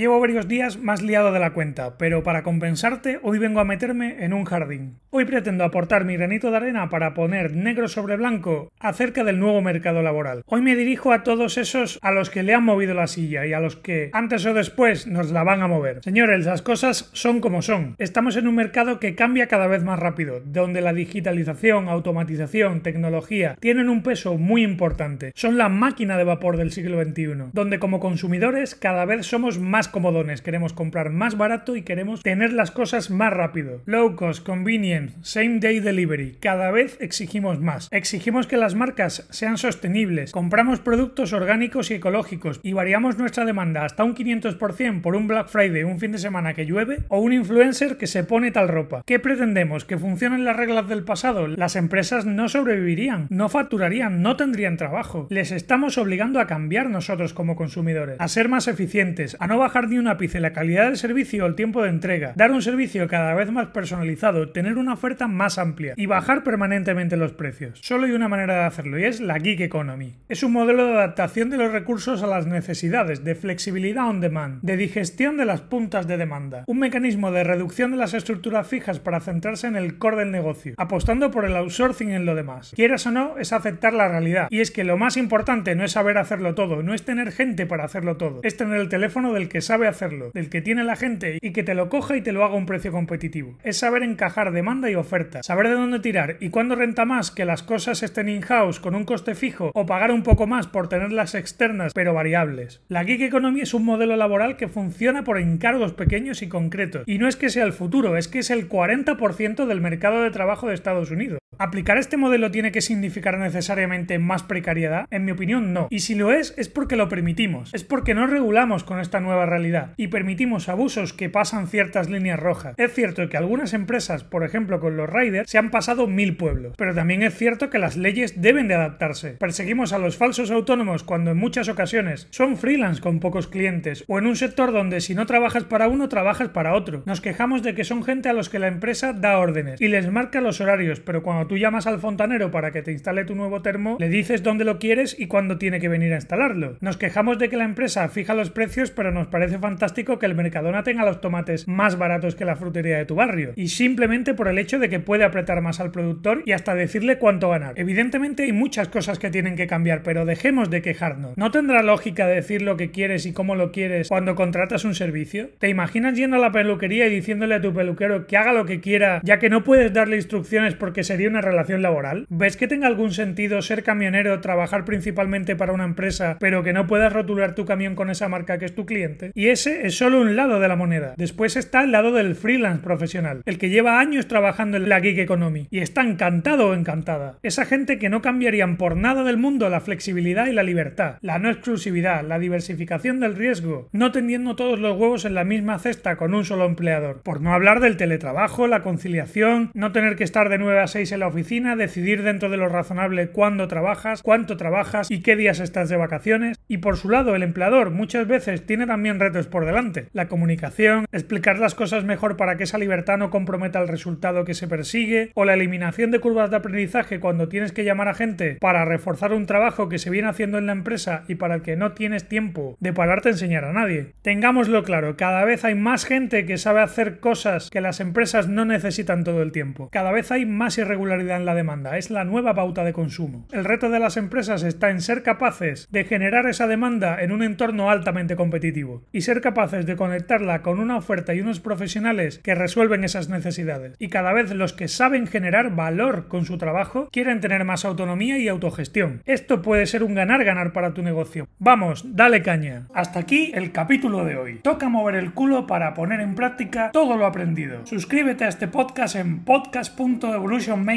Llevo varios días más liado de la cuenta, pero para compensarte hoy vengo a meterme en un jardín. Hoy pretendo aportar mi granito de arena para poner negro sobre blanco acerca del nuevo mercado laboral. Hoy me dirijo a todos esos a los que le han movido la silla y a los que antes o después nos la van a mover. Señores, las cosas son como son. Estamos en un mercado que cambia cada vez más rápido, donde la digitalización, automatización, tecnología tienen un peso muy importante. Son la máquina de vapor del siglo XXI, donde como consumidores cada vez somos más comodones, queremos comprar más barato y queremos tener las cosas más rápido. Low cost, convenient, same day delivery. Cada vez exigimos más. Exigimos que las marcas sean sostenibles. Compramos productos orgánicos y ecológicos y variamos nuestra demanda hasta un 500% por un Black Friday, un fin de semana que llueve o un influencer que se pone tal ropa. ¿Qué pretendemos? ¿Que funcionen las reglas del pasado? Las empresas no sobrevivirían, no facturarían, no tendrían trabajo. Les estamos obligando a cambiar nosotros como consumidores, a ser más eficientes, a no bajar bajar ni un ápice la calidad del servicio o el tiempo de entrega, dar un servicio cada vez más personalizado, tener una oferta más amplia y bajar permanentemente los precios. Solo hay una manera de hacerlo y es la Geek Economy. Es un modelo de adaptación de los recursos a las necesidades, de flexibilidad on demand, de digestión de las puntas de demanda, un mecanismo de reducción de las estructuras fijas para centrarse en el core del negocio, apostando por el outsourcing en lo demás. Quieras o no, es aceptar la realidad. Y es que lo más importante no es saber hacerlo todo, no es tener gente para hacerlo todo, es tener el teléfono del que sabe hacerlo, del que tiene la gente y que te lo coja y te lo haga a un precio competitivo. Es saber encajar demanda y oferta, saber de dónde tirar y cuándo renta más que las cosas estén in-house con un coste fijo o pagar un poco más por tenerlas externas pero variables. La gig economy es un modelo laboral que funciona por encargos pequeños y concretos. Y no es que sea el futuro, es que es el 40% del mercado de trabajo de Estados Unidos. ¿Aplicar este modelo tiene que significar necesariamente más precariedad? En mi opinión, no. Y si lo es, es porque lo permitimos. Es porque no regulamos con esta nueva realidad y permitimos abusos que pasan ciertas líneas rojas. Es cierto que algunas empresas, por ejemplo con los riders, se han pasado mil pueblos. Pero también es cierto que las leyes deben de adaptarse. Perseguimos a los falsos autónomos cuando en muchas ocasiones son freelance con pocos clientes o en un sector donde si no trabajas para uno, trabajas para otro. Nos quejamos de que son gente a los que la empresa da órdenes y les marca los horarios, pero cuando tú llamas al fontanero para que te instale tu nuevo termo, le dices dónde lo quieres y cuándo tiene que venir a instalarlo. Nos quejamos de que la empresa fija los precios, pero nos parece fantástico que el Mercadona tenga los tomates más baratos que la frutería de tu barrio. Y simplemente por el hecho de que puede apretar más al productor y hasta decirle cuánto ganar. Evidentemente hay muchas cosas que tienen que cambiar, pero dejemos de quejarnos. ¿No tendrá lógica decir lo que quieres y cómo lo quieres cuando contratas un servicio? ¿Te imaginas yendo a la peluquería y diciéndole a tu peluquero que haga lo que quiera, ya que no puedes darle instrucciones porque sería una relación laboral? ¿Ves que tenga algún sentido ser camionero, trabajar principalmente para una empresa, pero que no puedas rotular tu camión con esa marca que es tu cliente? Y ese es solo un lado de la moneda. Después está el lado del freelance profesional, el que lleva años trabajando en la gig economy y está encantado o encantada. Esa gente que no cambiarían por nada del mundo la flexibilidad y la libertad, la no exclusividad, la diversificación del riesgo, no tendiendo todos los huevos en la misma cesta con un solo empleador. Por no hablar del teletrabajo, la conciliación, no tener que estar de 9 a 6 en la oficina, decidir dentro de lo razonable cuándo trabajas, cuánto trabajas y qué días estás de vacaciones. Y por su lado, el empleador muchas veces tiene también retos por delante. La comunicación, explicar las cosas mejor para que esa libertad no comprometa el resultado que se persigue, o la eliminación de curvas de aprendizaje cuando tienes que llamar a gente para reforzar un trabajo que se viene haciendo en la empresa y para el que no tienes tiempo de pararte a enseñar a nadie. Tengámoslo claro, cada vez hay más gente que sabe hacer cosas que las empresas no necesitan todo el tiempo. Cada vez hay más en la demanda, es la nueva pauta de consumo. El reto de las empresas está en ser capaces de generar esa demanda en un entorno altamente competitivo y ser capaces de conectarla con una oferta y unos profesionales que resuelven esas necesidades. Y cada vez los que saben generar valor con su trabajo quieren tener más autonomía y autogestión. Esto puede ser un ganar-ganar para tu negocio. Vamos, dale caña. Hasta aquí el capítulo de hoy. Toca mover el culo para poner en práctica todo lo aprendido. Suscríbete a este podcast en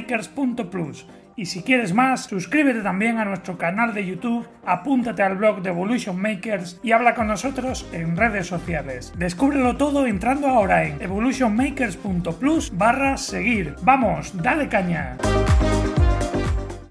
podcast.evolutionmakers.plus y si quieres más, suscríbete también a nuestro canal de YouTube, apúntate al blog de Evolution Makers y habla con nosotros en redes sociales. Descúbrelo todo entrando ahora en evolutionmakers.plus barra seguir. Vamos, dale caña.